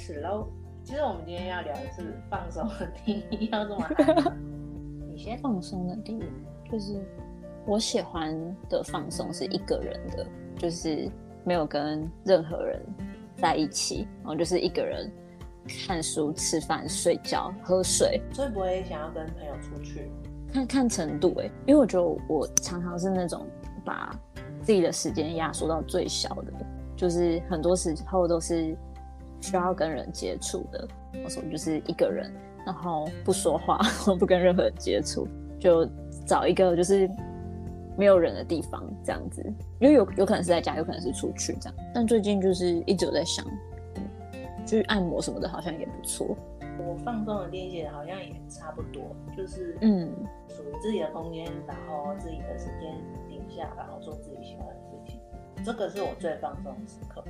始喽。其实我们今天要聊的是放松的定义要这么难。你先放松的定义就是我喜欢的放松是一个人的，就是没有跟任何人在一起，然后就是一个人看书、吃饭、睡觉、喝水，所以不会想要跟朋友出去。看看程度哎、因为我觉得我常常是那种把自己的时间压缩到最小的，就是很多时候都是需要跟人接触的，我说就是一个人，然后不说话，我不跟任何人接触，就找一个就是没有人的地方这样子，因为有有可能是在家，有可能是出去这样，但最近就是一直有在想，嗯，去按摩什么的，好像也不错，我放松的定义好像也差不多，就是嗯。属于自己的空间，然后自己的时间停下，然后做自己喜欢的事情，这个是我最放松的时刻。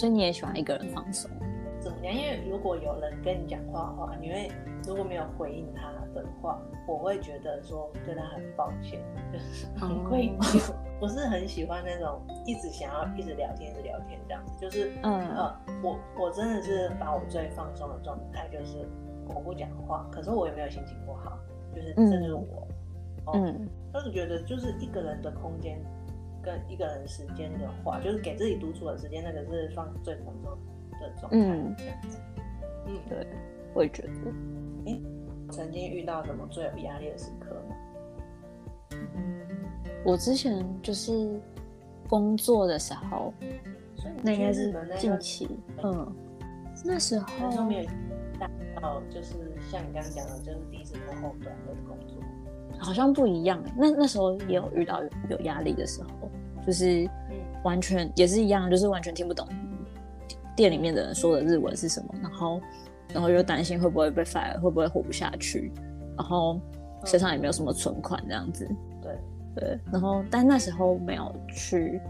所以你也喜欢一个人放松？怎么样？因为如果有人跟你讲话的话，你会如果没有回应他的话，我会觉得说对他很抱歉，就是很愧疚。不是很喜欢那种一直想要一直聊天、一直聊天这样子。就是嗯呃，我我真的是把我最放松的状态，就是我不讲话，可是我也没有心情不好，就是这就是我。哦嗯但是觉得就是一个人的空间跟一个人时间的话，就是给自己独处的时间，那个是放最放松的状态，嗯这样子。嗯，对，我也觉得。曾经遇到什么最有压力的时刻吗？我之前就是工作的时候，那应该是近期，嗯，那时候没有大到，就是像你刚刚讲的，就是第一次做后端的工作。好像不一样。欸。那那时候也有遇到有有压力的时候，就是嗯。完全也是一样，就是完全听不懂。店里面的人说的日文是什么，然后然后又担心会不会被 fire，会不会活不下去，然后身上也没有什么存款这样子。对，对，然后但那时候没有去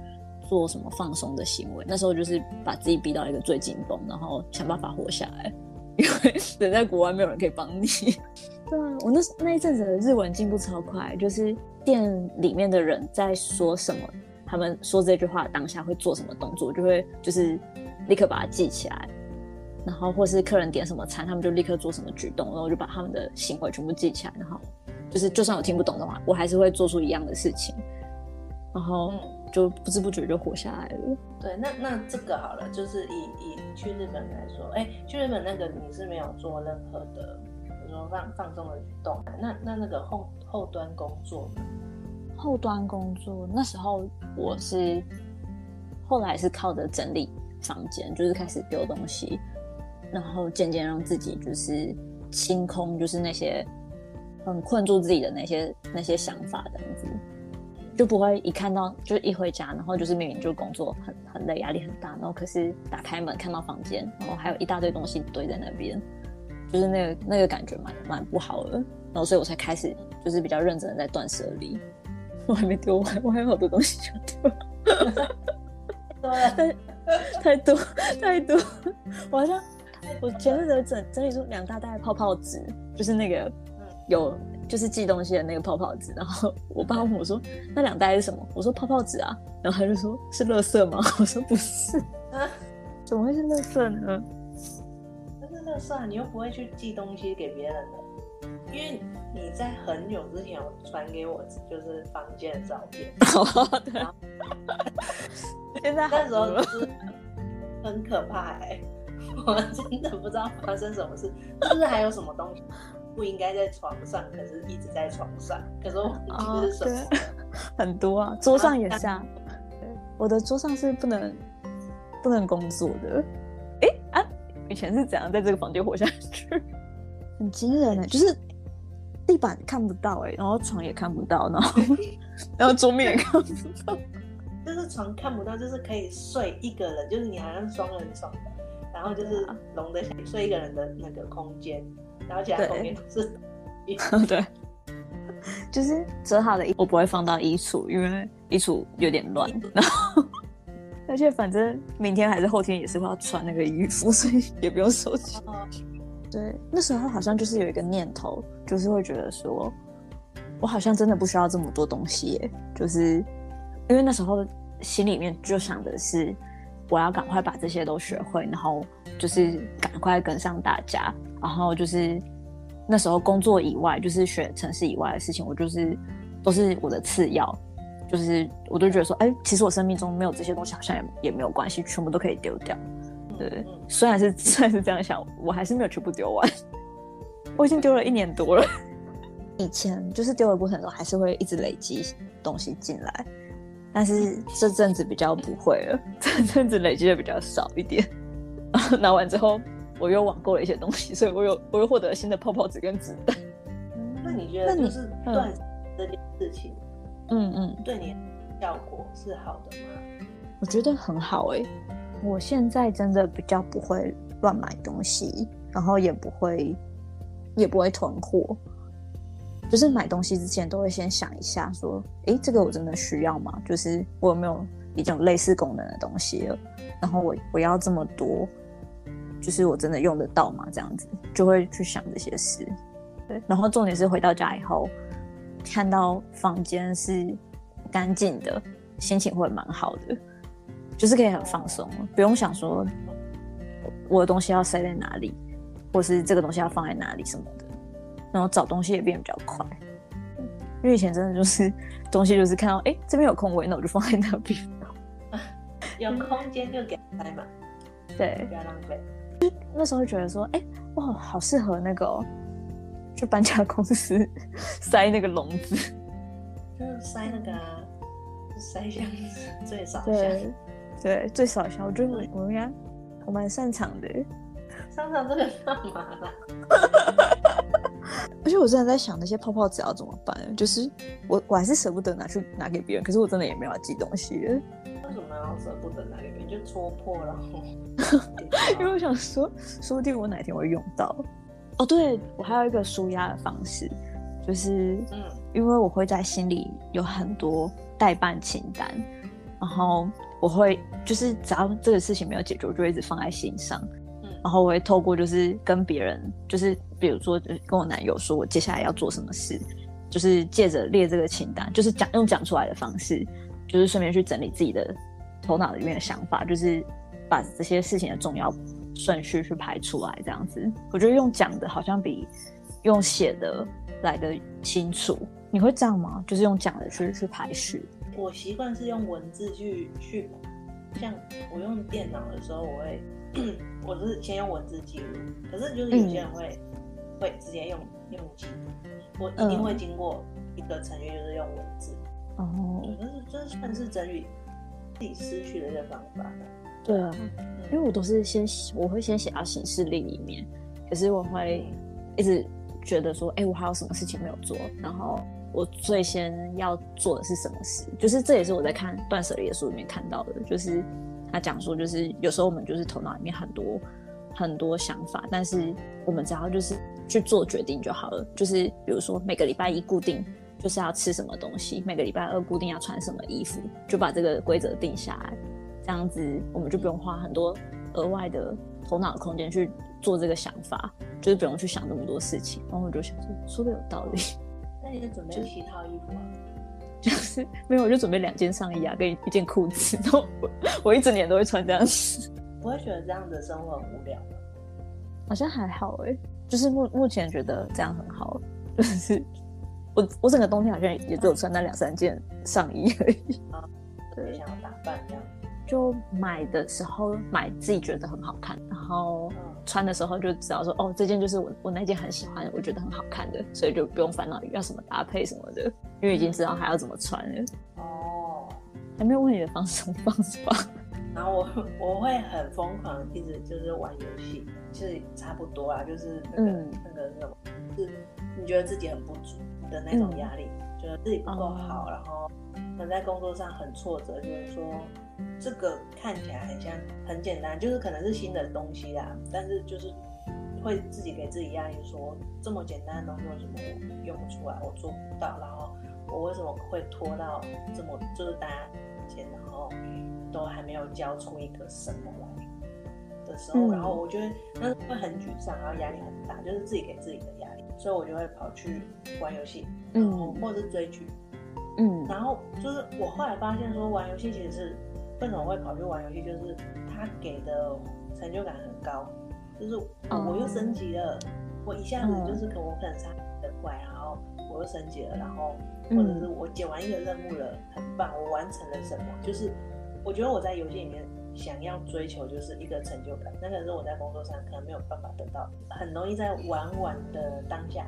做什么放松的行为，那时候就是把自己逼到一个最紧绷，然后想办法活下来，因为人在国外没有人可以帮你。对啊，我那那一阵子的日文进步超快，就是店里面的人在说什么，他们说这句话当下会做什么动作，就会就是立刻把它记起来。然后或是客人点什么餐，他们就立刻做什么举动，然后我就把他们的行为全部记起来，然后就是就算我听不懂的话，我还是会做出一样的事情，然后嗯，就不知不觉就活下来了。对，那那这个好了，就是以以去日本来说，哎，去日本那个你是没有做任何的，比如说放放松的举动，那那那个后后端工作呢？后端工作那时候我是后来是靠着整理房间，就是开始丢东西，然后渐渐让自己就是清空，就是那些很困住自己的那些那些想法，这样子就不会一看到就一回家，然后就是明明就工作很很累，压力很大，然后可是打开门看到房间，然后还有一大堆东西堆在那边，就是那个那个感觉蛮蛮不好的，然后所以我才开始就是比较认真的在断舍离。我还没丢完，我还有好多东西要丢，对，太多太多。我好像我前阵子整整理出两大袋泡泡纸，就是那个有就是寄东西的那个泡泡纸。然后我爸问我说：“那两袋是什么？”我说：“泡泡纸啊。”然后他就说：“是垃圾吗？”我说：“不是，啊，怎么会是垃圾呢那是垃圾啊，你又不会去寄东西给别人的，因为你在很久之前有传给我就是房间的照片，？” 现在好那时候是很可怕哎、我真的不知道发生什么事，是不是还有什么东西不应该在床上，可是一直在床上，可是我忘记是什么了。很多啊，桌上也是啊。我的桌上是不能不能工作的。哎、啊，以前是怎样在这个房间活下去？很惊人哎、就是地板看不到哎、然后床也看不到，然后 然后桌面也看不到。就是床看不到，就是可以睡一个人，就是你好像双人床的，然后就是容得下睡一个人的那个空间，然后其他对空间都是 对，就是折好的衣，我不会放到衣橱，因为衣橱有点乱。然后，而且反正明天还是后天也是会要穿那个衣服，所以也不用收起。哦对，那时候好像就是有一个念头，就是会觉得说，我好像真的不需要这么多东西耶。就是因为那时候心里面就想的是，我要赶快把这些都学会，然后就是赶快跟上大家，然后就是那时候工作以外，就是学城市以外的事情，我就是都是我的次要，就是我都觉得说，哎，其实我生命中没有这些东西，好像也也没有关系，全部都可以丢掉。对，虽然是虽然是这样想，我还是没有全部丢完，我已经丢了一年多了。以前就是丢的过程中，还是会一直累积东西进来。但是这阵子比较不会了，这阵子累积的比较少一点。拿完之后，我又网购了一些东西，所以我又我又获得了新的泡泡纸跟纸袋。那你觉得就是断这件事情，嗯嗯，对你效果是好的吗？我觉得很好哎，我现在真的比较不会乱买东西，然后也不会也不会囤货。就是买东西之前都会先想一下，说，哎，这个我真的需要吗？就是我有没有一种类似功能的东西了？然后我我要这么多，就是我真的用得到吗？这样子就会去想这些事。对，然后重点是回到家以后，看到房间是干净的，心情会蛮好的，就是可以很放松，不用想说我的东西要塞在哪里，或是这个东西要放在哪里什么的。然后找东西也变得比较快，因为以前真的就是 东西就是看到哎这边有空位，那我就放在那边，有空间就给塞嘛，对，不要浪费。那时候觉得说哎哇好适合那个，就搬家公司 塞那个笼子，就是塞那个塞箱子最少箱，对对最少箱，我觉得我应该我蛮擅长的，擅长这个干嘛啦？而且我真的在想那些泡泡纸要怎么办？就是我我还是舍不得拿去拿给别人，可是我真的也没有寄东西。为什么要舍不得拿给别人？就戳破然后。因为我想说，说不定我哪天会用到。哦，对，我还有一个舒压的方式，就是嗯，因为我会在心里有很多代办清单，然后我会就是只要这个事情没有解决，我就一直放在心上。然后我会透过就是跟别人，就是比如说跟我男友说我接下来要做什么事，就是借着列这个清单，就是讲用讲出来的方式，就是顺便去整理自己的头脑里面的想法，就是把这些事情的重要顺序去排出来，这样子。我觉得用讲的好像比用写的来的清楚。你会这样吗？就是用讲的去去排序？我习惯是用文字去去，像我用电脑的时候，我会。我是先用文字记录，可是就是有些人会会直接用用记录，我一定会经过一个程序，就是用文字。哦，对，但是这算是整理自己失去的一个方法。对啊，因为我都是先我会先写到行事历里面，可是我会一直觉得说，哎，我还有什么事情没有做，然后我最先要做的是什么事？就是这也是我在看断舍离的书里面看到的，就是。他讲说，就是有时候我们就是头脑里面很多很多想法，但是我们只要就是去做决定就好了。就是比如说每个礼拜一固定就是要吃什么东西，每个礼拜二固定要穿什么衣服，就把这个规则定下来，这样子我们就不用花很多额外的头脑空间去做这个想法，就是不用去想那么多事情。然后我就想说，说的有道理。那你准备七套衣服啊？就是没有，我就准备两件上衣啊，跟一件裤子，然后我我一整年都会穿这样子。不会觉得这样的生活很无聊吗？好像还好哎，就是目目前觉得这样很好，就是我我整个冬天好像也只有穿那两三件上衣而已。啊，对，想要打扮这样。就买的时候买自己觉得很好看，然后穿的时候就知道说哦，这件就是我我那件很喜欢，我觉得很好看的，所以就不用烦恼要什么搭配什么的，因为已经知道还要怎么穿了。哦，还没有问你的方式方式吧？然后我我会很疯狂，一直就是玩游戏，就是差不多啊，就是那个那个什么，是你觉得自己很不足的那种压力，觉得自己不够好，然后可能在工作上很挫折，就是说。这个看起来很像很简单，就是可能是新的东西啦，但是就是会自己给自己压力，说这么简单的东西为什么我用不出来，我做不到，然后我为什么会拖到这么就是大家前，然后都还没有交出一个什么来的时候，然后我觉得那会很沮丧，然后压力很大，就是自己给自己的压力，所以我就会跑去玩游戏，嗯，或者是追剧，嗯，然后就是我后来发现说玩游戏其实是。为什么会跑去玩游戏，就是他给的成就感很高，就是我又升级了，我一下子就是可我可能杀的怪，然后我又升级了，然后或者是我解完一个任务了，很棒，我完成了什么，就是我觉得我在游戏里面想要追求就是一个成就感，那个是我在工作上可能没有办法得到，很容易在玩玩的当下。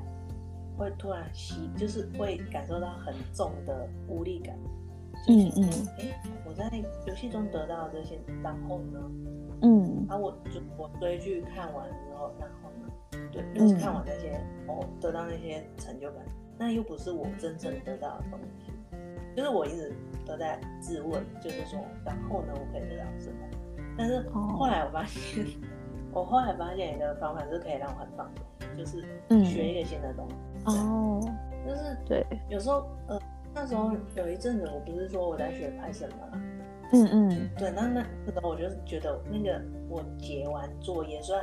会突然吸，就是会感受到很重的无力感。嗯嗯，哎，我在游戏中得到这些，然后呢？嗯，然后我就我追剧看完之后，然后呢？对，就是看完那些，哦，得到那些成就感，那又不是我真正得到的东西。就是我一直都在自问，就是说，然后呢，我可以得到什么？但是后来我发现，我后来发现一个方法是可以让我很放松，就是学一个新的东西。哦，就是对，有时候呃，那时候有一阵子，我不是说我在学拍什么，嗯嗯，对，那那那个我就觉得那个我结完作业，算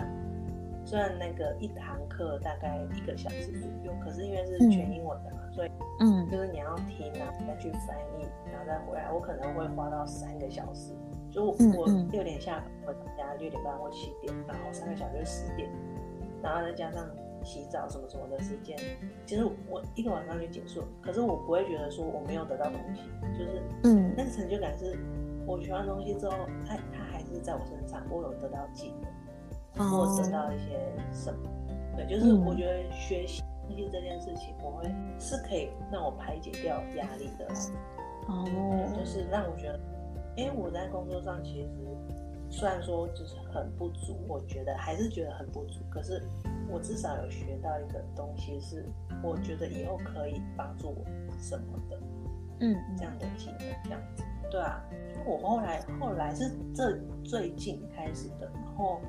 算那个一堂课大概一个小时左右，可是因为是全英文的嘛，所以嗯，就是你要听然后，再去翻译，然后再回来，我可能会花到三个小时，就我六点下回家，六点半或七点，然后三个小时就十点，然后再加上。洗澡什么什么的时间，其实我一个晚上就结束。可是我不会觉得说我没有得到东西，就是嗯，那个成就感是，我学完东西之后，它它还是在我身上，我有得到技能，或得到一些什么。对，就是我觉得学习东西这件事情，我会是可以让我排解掉压力的。哦，就是让我觉得，因为，我在工作上其实虽然说就是很不足，我觉得还是觉得很不足，可是。我至少有学到一个东西，是我觉得以后可以帮助我什么的，嗯，这样的技能，这样子，对啊。我后来后来是这最近开始的，然后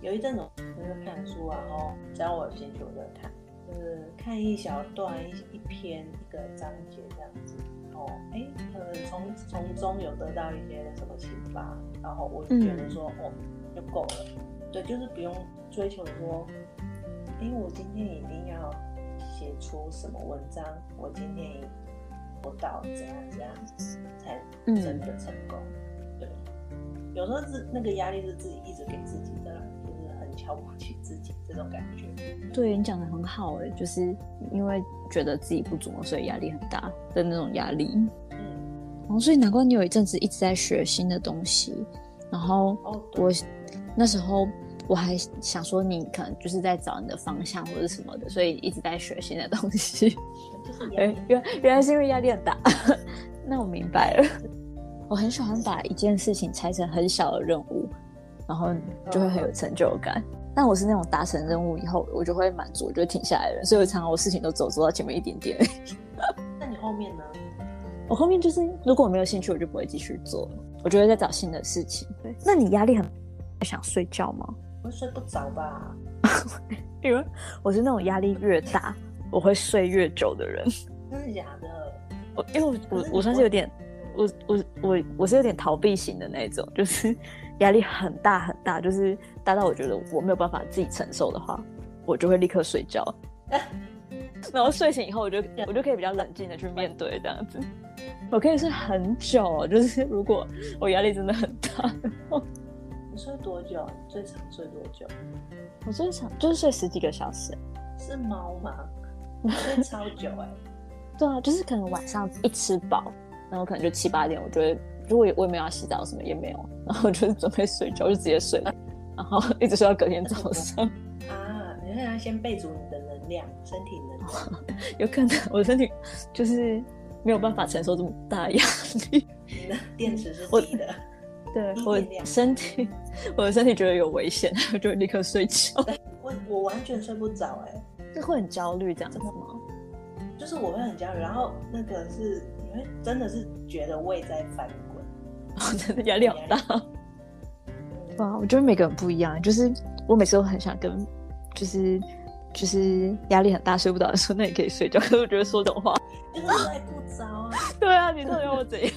有一阵子就是看书啊，然后只要我有兴趣我就看，就是看一小段一一篇一个章节这样子，然后哎，可能从从中有得到一些什么启发，然后我就觉得说哦就够了，对，就是不用。追求说，哎，我今天一定要写出什么文章，我今天我到怎样怎样才真的成功。对，有时候是那个压力是自己一直给自己的，就是很瞧不起自己这种感觉。对你讲的很好哎，就是因为觉得自己不足，所以压力很大的那种压力。嗯，哦，所以难怪你有一阵子一直在学新的东西，然后我那时候。我还想说，你可能就是在找你的方向或者什么的，所以一直在学新的东西。哎，原原来是因为压力很大。那我明白了。我很喜欢把一件事情拆成很小的任务，然后就会很有成就感。但我是那种达成任务以后，我就会满足，我就停下来了。所以我常常我事情都走走到前面一点点。那你后面呢？我后面就是，如果我没有兴趣，我就不会继续做，我就会在找新的事情。对，那你压力很想睡觉吗？会睡不着吧？因为我是那种压力越大，我会睡越久的人。真的假的？我因为我我算是有点，我我我我是有点逃避型的那种，就是 压力很大很大，就是大到我觉得我没有办法自己承受的话，我就会立刻睡觉。然后睡醒以后，我就我就可以比较冷静的去面对这样子。我可以睡很久，就是如果我压力真的很大。你睡多久？你最长睡多久？我最长就是睡十几个小时。是猫吗？睡超久哎。对啊，就是可能晚上一吃饱，然后可能就七八点，我觉得如果我也没有要洗澡什么也没有，然后就是准备睡觉，就直接睡，然后一直睡到隔天早上。啊，你是要先备足你的能量，身体能量。有可能我的身体就是没有办法承受这么大压力。你的电池是低的。对我身体，我的身体觉得有危险，我 就立刻睡觉。我我完全睡不着，哎，就会很焦虑这样子吗？就是我会很焦虑，然后那个是你会真的是觉得胃在翻滚，真的压力好大。哇，我觉得每个人不一样，就是我每次都很想跟，就是就是压力很大睡不着的时候，那也可以睡觉。可是我觉得说这种话，就是睡不着啊。对啊，你到底要我怎样？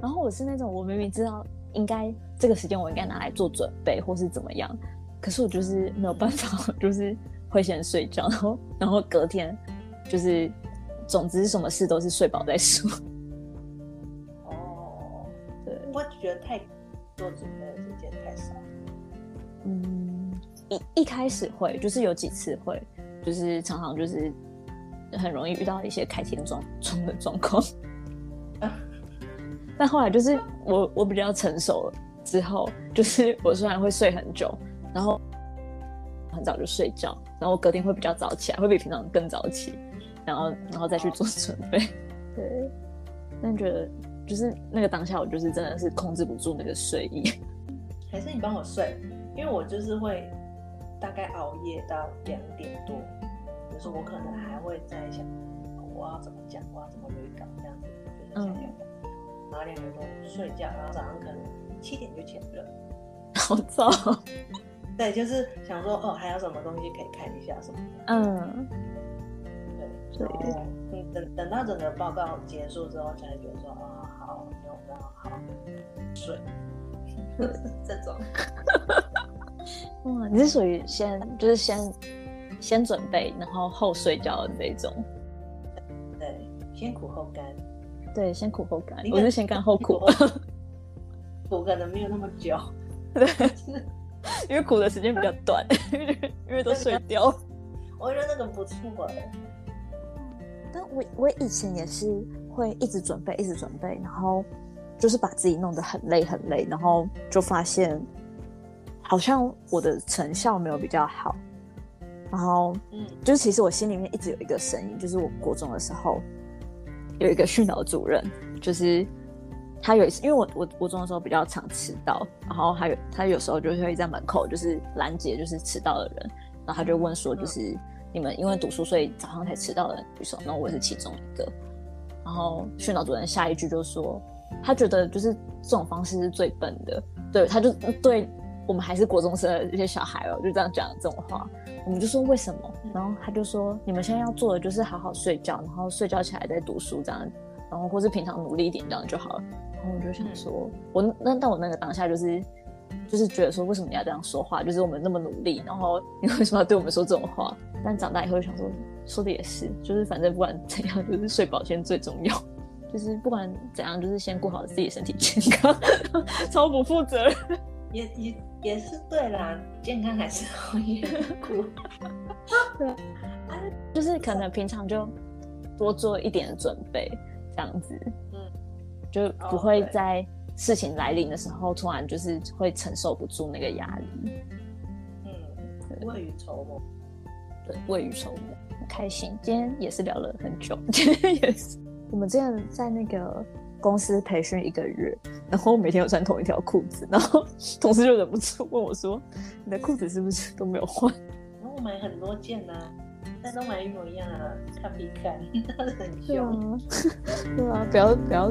然后我是那种，我明明知道应该这个时间我应该拿来做准备或是怎么样，可是我就是没有办法，就是会先睡觉，然后然后隔天就是总之什么事都是睡饱再说。哦，对，我觉得太做准备的时间太少。嗯，一一开始会，就是有几次会，就是常常就是很容易遇到一些开天窗窗的 状况。但后来就是我我比较成熟了之后，就是我虽然会睡很久，然后很早就睡觉，然后隔天会比较早起来，会比平常更早起，然后然后再去做准备。对，但觉得就是那个当下，我就是真的是控制不住那个睡意。还是你帮我睡，因为我就是会大概熬夜到两点多，就是我可能还会在想我要怎么讲，我要怎么预稿这样子，就是想要。然后两点钟睡觉，然后早上可能七点就起来了，好早。对，就是想说哦，还有什么东西可以看一下什么的。嗯，对。然后嗯，等等到整个报告结束之后，才觉得说啊，好，有然后好睡。这种。哇，你是属于先就是先先准备，然后后睡觉的那种。对，先苦后甘。对，先苦后甘。我是先甘后苦，苦可能 没有那么久。对，因为苦的时间比较短，因为都睡掉。我觉得那个不错哎。但我我以前也是会一直准备，一直准备，然后就是把自己弄得很累很累，然后就发现好像我的成效没有比较好。然后，嗯，就是其实我心里面一直有一个声音，就是我国中的时候。有一个训导主任，就是他有一次，因为我我我中的时候比较常迟到，然后还有他有时候就会在门口就是拦截就是迟到的人，然后他就问说，就是你们因为读书所以早上才迟到的举手，那我也是其中一个，然后训导主任下一句就说，他觉得就是这种方式是最笨的，对，他就对我们还是国中生的这些小孩哦，就这样讲这种话。我们就说为什么，然后他就说你们现在要做的就是好好睡觉，然后睡觉起来再读书这样，然后或是平常努力一点这样就好了。然后我就想说，我那但我那个当下就是就是觉得说，为什么你要这样说话？就是我们那么努力，然后你为什么要对我们说这种话？但长大以后想说，说的也是，就是反正不管怎样，就是睡饱先最重要。就是不管怎样，就是先顾好自己身体健康，超不负责任。也也也是对啦，健康还是好一点。对，就是可能平常就多做一点准备，这样子，嗯，就不会在事情来临的时候突然就是会承受不住那个压力。嗯，未雨绸缪。对，未雨绸缪，很开心。今天也是聊了很久，今天也是。我们之前在那个。公司培训一个月，然后每天都穿同一条裤子，然后同事就忍不住问我说：“你的裤子是不是都没有换？”然后我买很多件呢，但都买一模一样啊，看必看，很凶。对啊，不要不要。